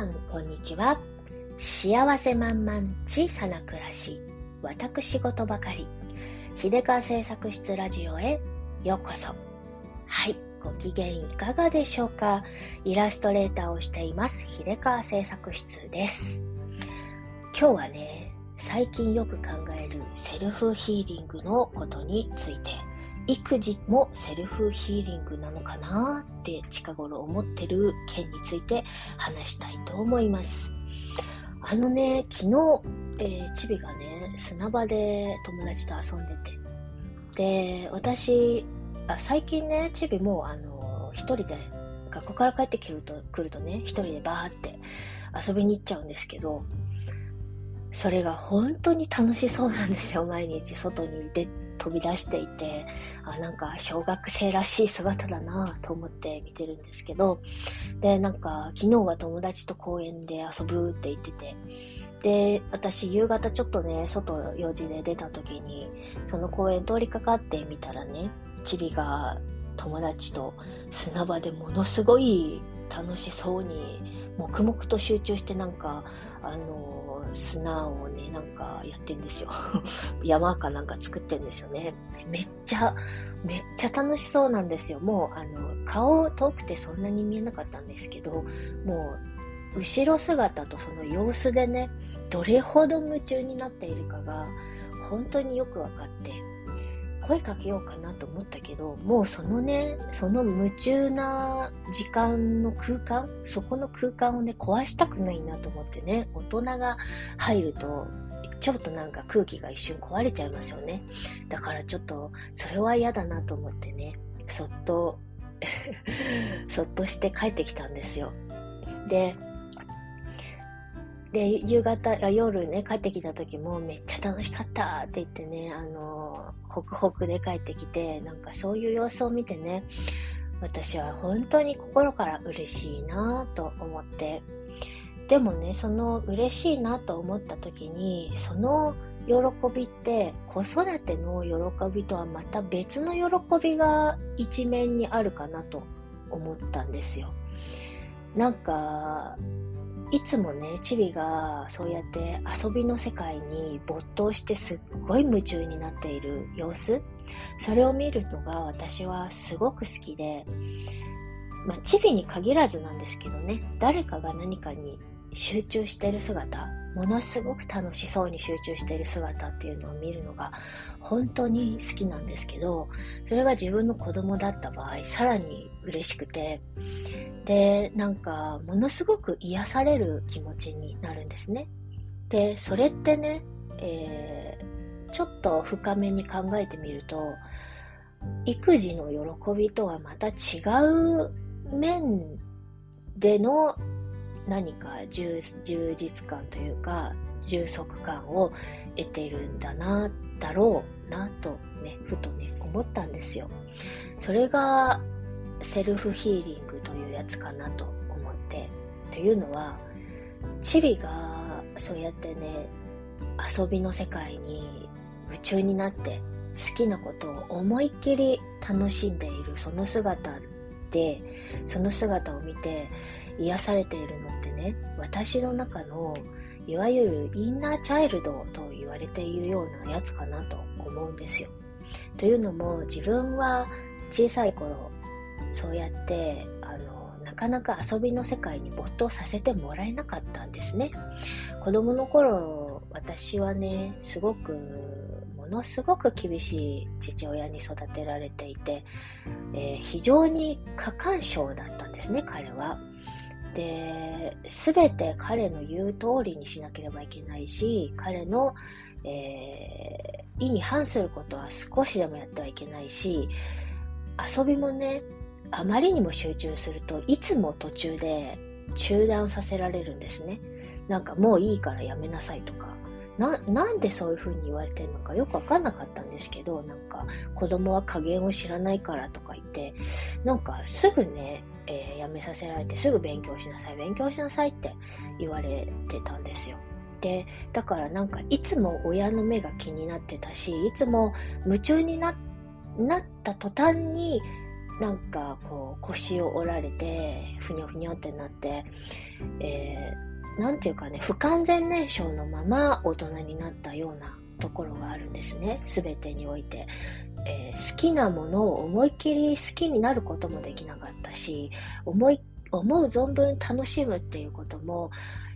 さん、こんにちは。幸せ満々小さな暮らし、私事ばかり。秀川製作室ラジオへようこそ。はい、ご機嫌いかがでしょうかイラストレーターをしています、秀川製作室です。今日はね、最近よく考えるセルフヒーリングのことについて育児もセルフヒーリングなのかなって近頃思ってる件について話したいと思います。あのね、昨日、えー、チビがね、砂場で友達と遊んでて、で、私、あ最近ね、チビもあの、一人で学校から帰ってくると来るとね、一人でバーって遊びに行っちゃうんですけど、それが本当に楽しそうなんですよ。毎日外に出飛び出していて、あ、なんか小学生らしい姿だなと思って見てるんですけど、で、なんか昨日は友達と公園で遊ぶって言ってて、で、私夕方ちょっとね、外用事で出た時に、その公園通りかかってみたらね、チビが友達と砂場でものすごい楽しそうに黙々と集中してなんかあの砂をねなんかやってんですよ。山かなんか作ってんですよね。めっちゃめっちゃ楽しそうなんですよ。もうあの顔遠くてそんなに見えなかったんですけどもう後ろ姿とその様子でねどれほど夢中になっているかが本当によく分かって声かけようかなと思ったけど、もうそのね、その夢中な時間の空間、そこの空間をね、壊したくないなと思ってね、大人が入ると、ちょっとなんか空気が一瞬壊れちゃいますよね。だからちょっと、それは嫌だなと思ってね、そっと そっとして帰ってきたんですよ。で、で、夕方、夜ね、帰ってきた時もめっちゃ楽しかったって言ってね、あの、ホクホクで帰ってきて、なんかそういう様子を見てね、私は本当に心から嬉しいなと思って、でもね、その嬉しいなと思った時に、その喜びって子育ての喜びとはまた別の喜びが一面にあるかなと思ったんですよ。なんか、いつもね、チビがそうやって遊びの世界に没頭してすっごい夢中になっている様子、それを見るのが私はすごく好きで、まあ、チビに限らずなんですけどね、誰かが何かに集中してる姿、ものすごく楽しそうに集中している姿っていうのを見るのが本当に好きなんですけど、それが自分の子供だった場合、さらに嬉しくて、で、なんか、ものすごく癒される気持ちになるんですね。で、それってね、えー、ちょっと深めに考えてみると、育児の喜びとはまた違う面での何か充実感というか充足感を得ているんだなだろうなとねふとね思ったんですよそれがセルフヒーリングというやつかなと思って。というのは、チビがそうやってね、遊びの世界に夢中になって好きなことを思いっきり楽しんでいるその姿で、その姿を見て癒されているのってね、私の中のいわゆるインナーチャイルドと言われているようなやつかなと思うんですよ。というのも自分は小さい頃そうやってあのなかなか遊びの世界に没頭させてもらえなかったんですね子供の頃私はねすごくものすごく厳しい父親に育てられていて、えー、非常に過干渉だったんですね彼はで全て彼の言う通りにしなければいけないし彼の、えー、意に反することは少しでもやってはいけないし遊びもねあまりにも集中するといつも途中で中断させられるんですね。なんかもういいからやめなさいとか。な、なんでそういう風に言われてるのかよくわかんなかったんですけど、なんか子供は加減を知らないからとか言って、なんかすぐね、えー、やめさせられてすぐ勉強しなさい、勉強しなさいって言われてたんですよ。で、だからなんかいつも親の目が気になってたし、いつも夢中にななった途端になんかこう腰を折られてふにょふにょってなって、えー、なんていうかね不完全燃焼のまま大人になったようなところがあるんですね。全てにおいて、えー、好きなものを思いっきり好きになることもできなかったし思い思う存分楽しむっていうことも、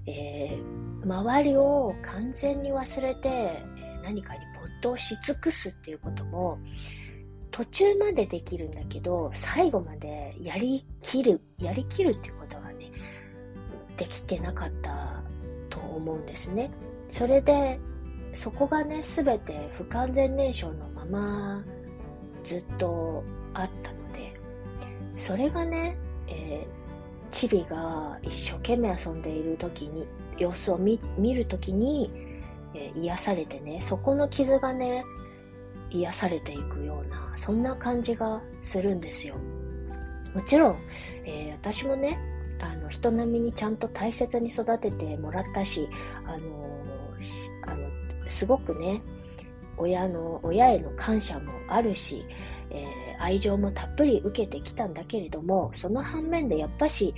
えー、周りを完全に忘れて何かに没頭し尽くすっていうことも途中までできるんだけど最後までやりきるやりきるっていうことがねできてなかったと思うんですね。それでそこがね全て不完全燃焼のままずっとあったのでそれがね、えーチビが一生懸命遊んでいる時に様子を見る時に、えー、癒されてねそこの傷がね癒されていくようなそんな感じがするんですよ。もちろん、えー、私もねあの人並みにちゃんと大切に育ててもらったし、あの、あのすごくね親の親への感謝もあるし、えー愛情もたっぷり受けてきたんだけれどもその反面でやっぱし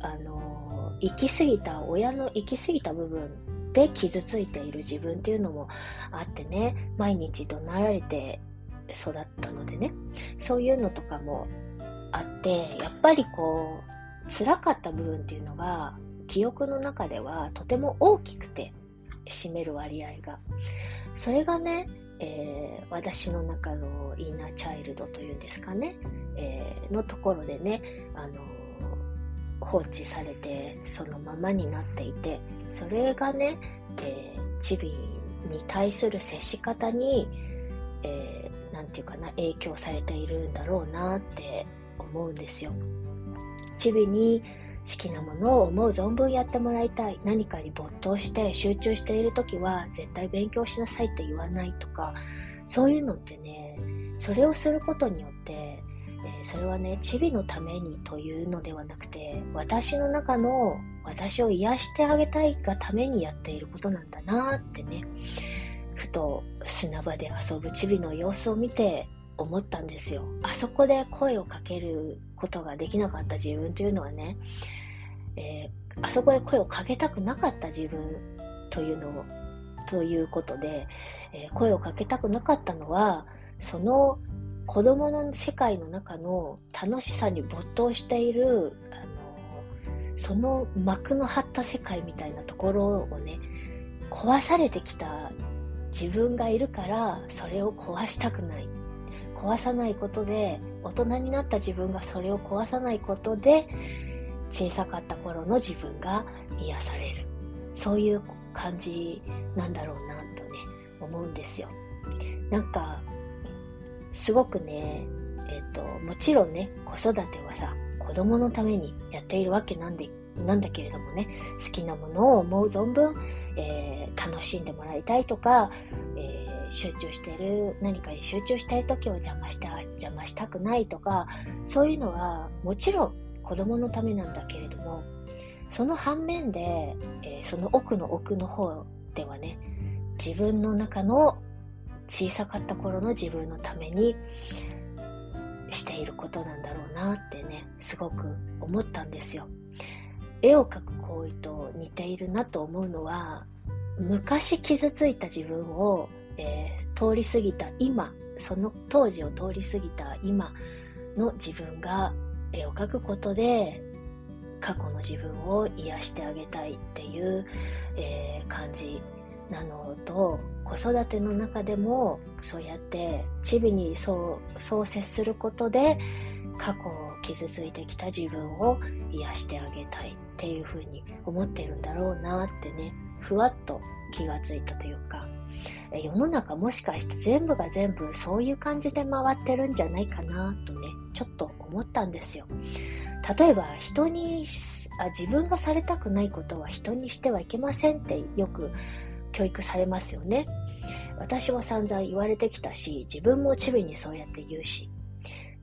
あの行き過ぎた親の行き過ぎた部分で傷ついている自分っていうのもあってね毎日怒鳴られて育ったのでね。そういうのとかもあってやっぱりこう辛かった部分っていうのが記憶の中ではとても大きくて占める割合がそれがねえー、私の中のインナーチャイルドというんですかね、えー、のところでね、あの放置されてそのままになっていてそれがね、えー、チビに対する接し方に、えー、て言うかな影響されているんだろうなって思うんですよ。チビに好きなものを思う存分やってもらいたい。何かに没頭して集中している時は絶対勉強しなさいって言わないとか。そういうのってねそれをすることによって、えー、それはねチビのためにというのではなくて私の中の私を癒してあげたいがためにやっていることなんだなってね。ふと砂場で遊ぶチビの様子を見て思ったんですよ。あそこで声をかけることができなかった自分というのはね、えー、あそこで声をかけたくなかった自分というのを、ということで、えー、声をかけたくなかったのは、その子供の世界の中の楽しさに没頭している、あのその幕の張った世界みたいなところをね、壊されてきた自分がいるから、それを壊したくない。壊さないことで大人になった自分がそれを壊さないことで小さかった頃の自分が癒される。そういう感じなんだろうなとね思うんですよ。なんかすごくねえっ、ー、ともちろんね子育てはさ子供のためにやっているわけなんでなんだけれどもね好きなものを思う存分、えー、楽しんでもらいたいとか、えー集中してる何かに集中したい時を邪魔した邪魔したくないとかそういうのはもちろん子供のためなんだけれどもその反面で、えー、その奥の奥の方ではね自分の中の小さかった頃の自分のためにしていることなんだろうなってねすごく思ったんですよ。絵を描く行為と似ているなと思うのは昔傷ついた自分をえー、通り過ぎた今その当時を通り過ぎた今の自分が絵を描くことで過去の自分を癒してあげたいっていう、えー、感じなのと子育ての中でもそうやってチビにそうそう接することで過去を傷ついてきた自分を癒してあげたいっていうふうに思ってるんだろうなってねふわっと気がついたというか。世の中もしかして全部が全部そういう感じで回ってるんじゃないかなとね、ちょっと思ったんですよ。例えば人にあ、自分がされたくないことは人にしてはいけませんってよく教育されますよね。私は散々言われてきたし、自分もチビにそうやって言うし。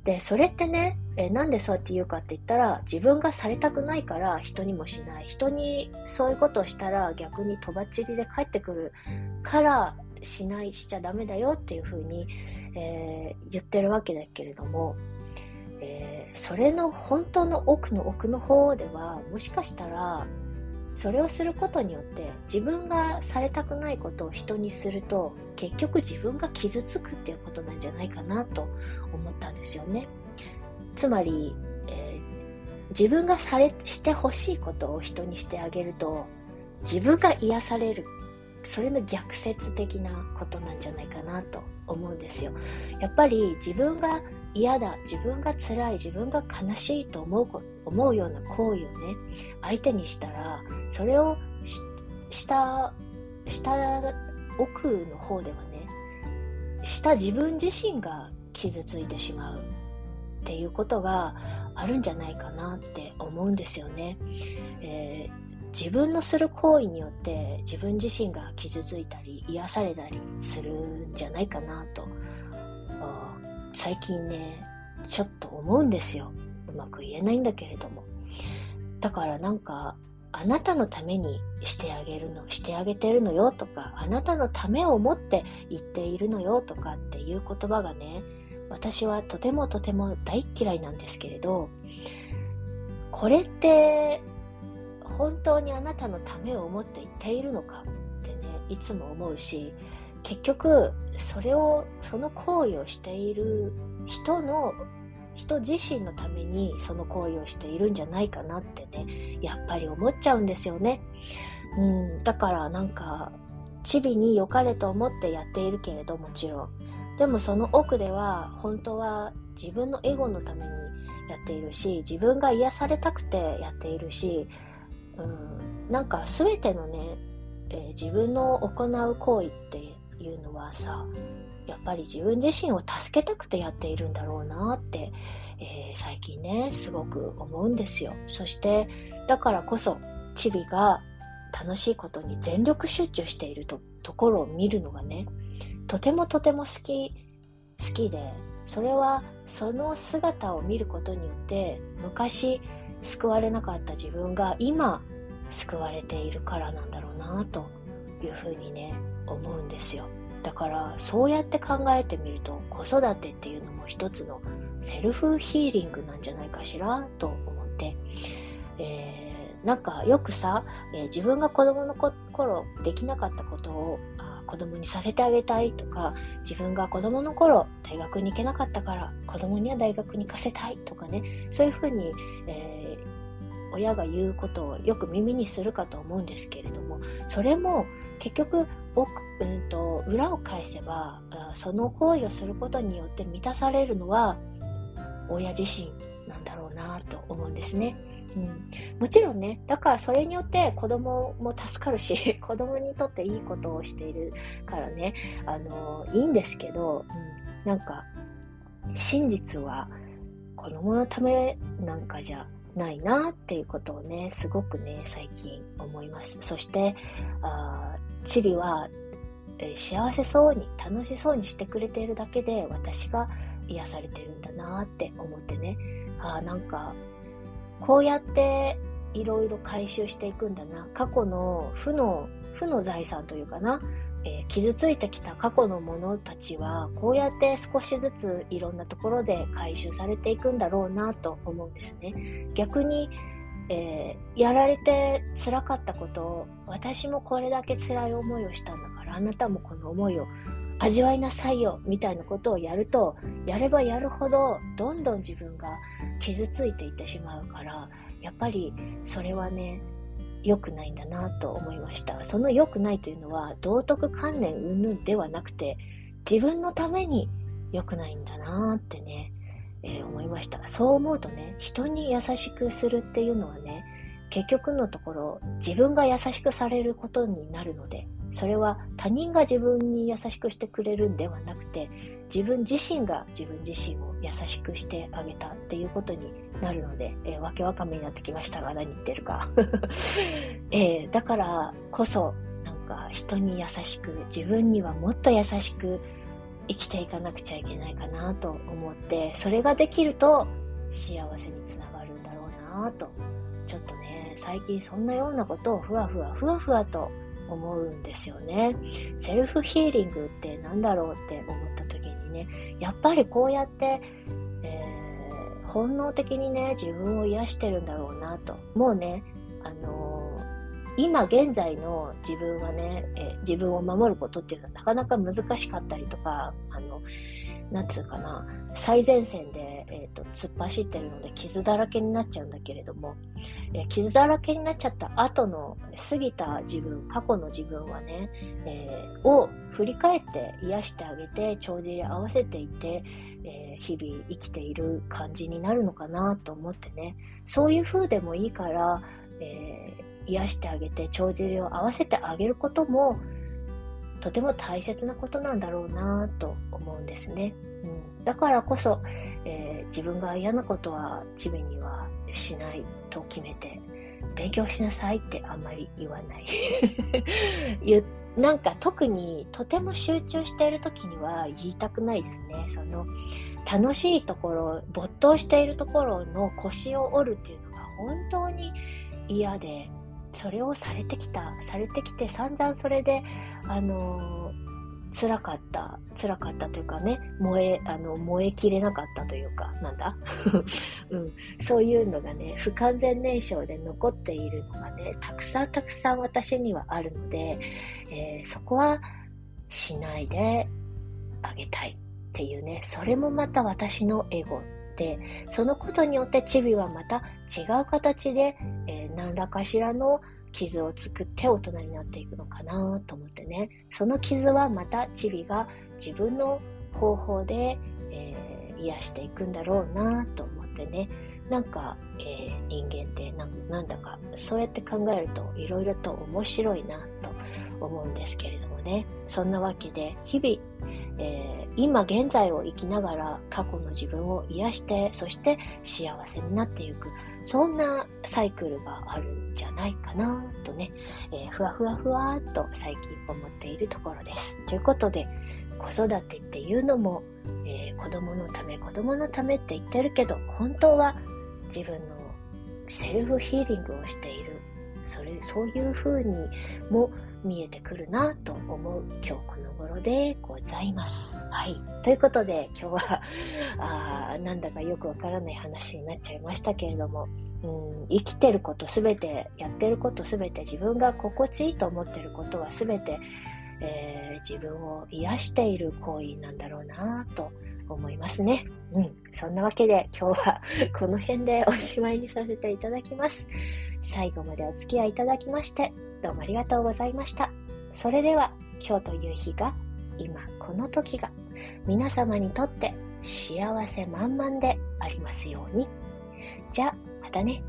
で、それってね、えなんでそうやって言うかって言ったら、自分がされたくないから人にもしない。人にそういうことをしたら逆にとばっちりで帰ってくるからしないしちゃダメだよっていうふうに、えー、言ってるわけだけれども、えー、それの本当の奥の奥の方ではもしかしたらそれをすることによって自分がされたくないことを人にすると結局自分が傷つくっていうことなんじゃないかなと思ったんですよね。つまり、えー、自分がされしてほしいことを人にしてあげると自分が癒されるそれの逆説的なことなんじゃないかなと思うんですよ。やっぱり自分が嫌だ自分が辛い自分が悲しいと思う思うような行為をね相手にしたらそれをした下奥の方ではねした自分自身が傷ついてしまうっていうことがあるんじゃないかなって思うんですよね、えー、自分のする行為によって自分自身が傷ついたり癒されたりするんじゃないかなと最近ねちょっと思うんですよ。うまく言えないんだけれども。だからなんかあなたのためにしてあげるの、してあげてるのよとか、あなたのためを思って言っているのよとかっていう言葉がね、私はとてもとても大嫌いなんですけれど、これって本当にあなたのためを思って言っているのかってね、いつも思うし、結局それを、その行為をしている人の人自身のためにその行為をしているんじゃないかなってね、やっぱり思っちゃうんですよね。うん、だからなんか、チビに良かれと思ってやっているけれどもちろん。でもその奥では本当は自分のエゴのためにやっているし、自分が癒されたくてやっているし、うん、なんか全てのね、えー、自分の行う行為っていうのはさ、やっぱり自分自身を助けたくてやっているんだろうなって、えー、最近ね、すごく思うんですよ。そして、だからこそ、チビが楽しいことに全力集中しているとところを見るのがね、とてもとても好き、好きで、それはその姿を見ることによって、昔救われなかった自分が今救われているからなんだろうなというふうにね、思うんですよ。だからそうやって考えてみると子育てっていうのも一つのセルフヒーリングなんじゃないかしらと思って、えー、なんかよくさ、えー、自分が子供の頃できなかったことを子供にさせてあげたいとか自分が子供の頃大学に行けなかったから子供には大学に行かせたいとかねそういうふうに、えー、親が言うことをよく耳にするかと思うんですけれどもそれも結局奥、うんと、裏を返せばその行為をすることによって満たされるのは親自身なんだろうなと思うんですね。うん、もちろんね、だからそれによって子供も助かるし、子供にとっていいことをしているからね、あの、いいんですけど、うん、なんか、真実は子供のためなんかじゃないなっていうことをね、すごくね、最近思います。そして、あチビは、えー、幸せそうに、楽しそうにしてくれているだけで、私が癒されてるんだなって思ってね、ああ、なんか、こうやっていろいろ回収していくんだな。過去の負の、負の財産というかな、えー、傷ついてきた過去のものたちは、こうやって少しずついろんなところで回収されていくんだろうなと思うんですね。逆に、えー、やられて辛かったことを、私もこれだけ辛い思いをしたんだから、あなたもこの思いを味わいなさいよ、みたいなことをやると、やればやるほど、どんどん自分が傷ついていってしまうから、やっぱりそれはね、良くないんだなと思いました。その良くないというのは、道徳観念云々ではなくて、自分のために良くないんだなってね、えー、思いました。そう思うとね、人に優しくするっていうのはね、結局のところ自分が優しくされることになるので、それは他人が自分に優しくしてくれるんではなくて、自分自身が自分自身を優しくしてあげたっていうことになるので、えー、わけわかめになってきましたが、何言ってるか。えー、だからこそ、なんか人に優しく、自分にはもっと優しく生きていかなくちゃいけないかなと思って、それができると幸せにつながるんだろうなと、ちょっとね、最近そんなようなことをふわふわふわふわと思うんですよね。セルフヒーリングって何だろうって思ったね、やっぱりこうやって、えー、本能的にね、自分を癒してるんだろうなと。もうね、あのー、今現在の自分はね、え自分を守ることっていうのはなかなか難しかったりとか、あの、なんつうかな、最前線で、えーと、突っ走ってるので傷だらけになっちゃうんだけれども、え、傷だらけになっちゃった後の過ぎた自分、過去の自分はね、えー、を振り返って癒してあげて、帳尻合わせていて、えー、日々生きている感じになるのかなと思ってね、そういう風でもいいから、え癒してあげて、帳尻を合わせてあげることも、とても大切なことなんだろうなと思うんですね。うん、だからこそ、えー、自分が嫌なことはチビにはしないと決めて、勉強しなさいってあんまり言わない。なんか特にとても集中している時には言いたくないですね。その楽しいところ、没頭しているところの腰を折るっていうのが本当に嫌で、それをされてきた、されてきて散々それで、あのー、辛かった、辛かったというかね、燃え、あの、燃えきれなかったというか、なんだ？うん、そういうのがね、不完全燃焼で残っているのがね、たくさんたくさん私にはあるので、えー、そこはしないであげたいっていうね、それもまた私のエゴで、そのことによってチビはまた違う形で、えー、何らかしらの傷を作って大人になっていくのかなと思ってね。その傷はまたチビが自分の方法で、えー、癒していくんだろうなと思ってね。なんか、えー、人間ってなんだかそうやって考えるといろいろと面白いなと思うんですけれどもね。そんなわけで日々、えー、今現在を生きながら過去の自分を癒してそして幸せになっていくそんなサイクルがあるんじゃないかなとね、えー、ふわふわふわっと最近思っているところです。ということで、子育てっていうのも、えー、子供のため、子供のためって言ってるけど、本当は自分のセルフヒーリングをしている。それ、そういうふうにも見えてくるなと思う今日この頃でございます。はい。ということで今日は、あなんだかよくわからない話になっちゃいましたけれども、うん、生きてることすべて、やってることすべて、自分が心地いいと思ってることはすべて、えー、自分を癒している行為なんだろうなと思いますね。うん。そんなわけで今日はこの辺でおしまいにさせていただきます。最後までお付き合いいただきまして、どうもありがとうございました。それでは、今日という日が、今この時が、皆様にとって幸せ満々でありますように。じゃあ、またね。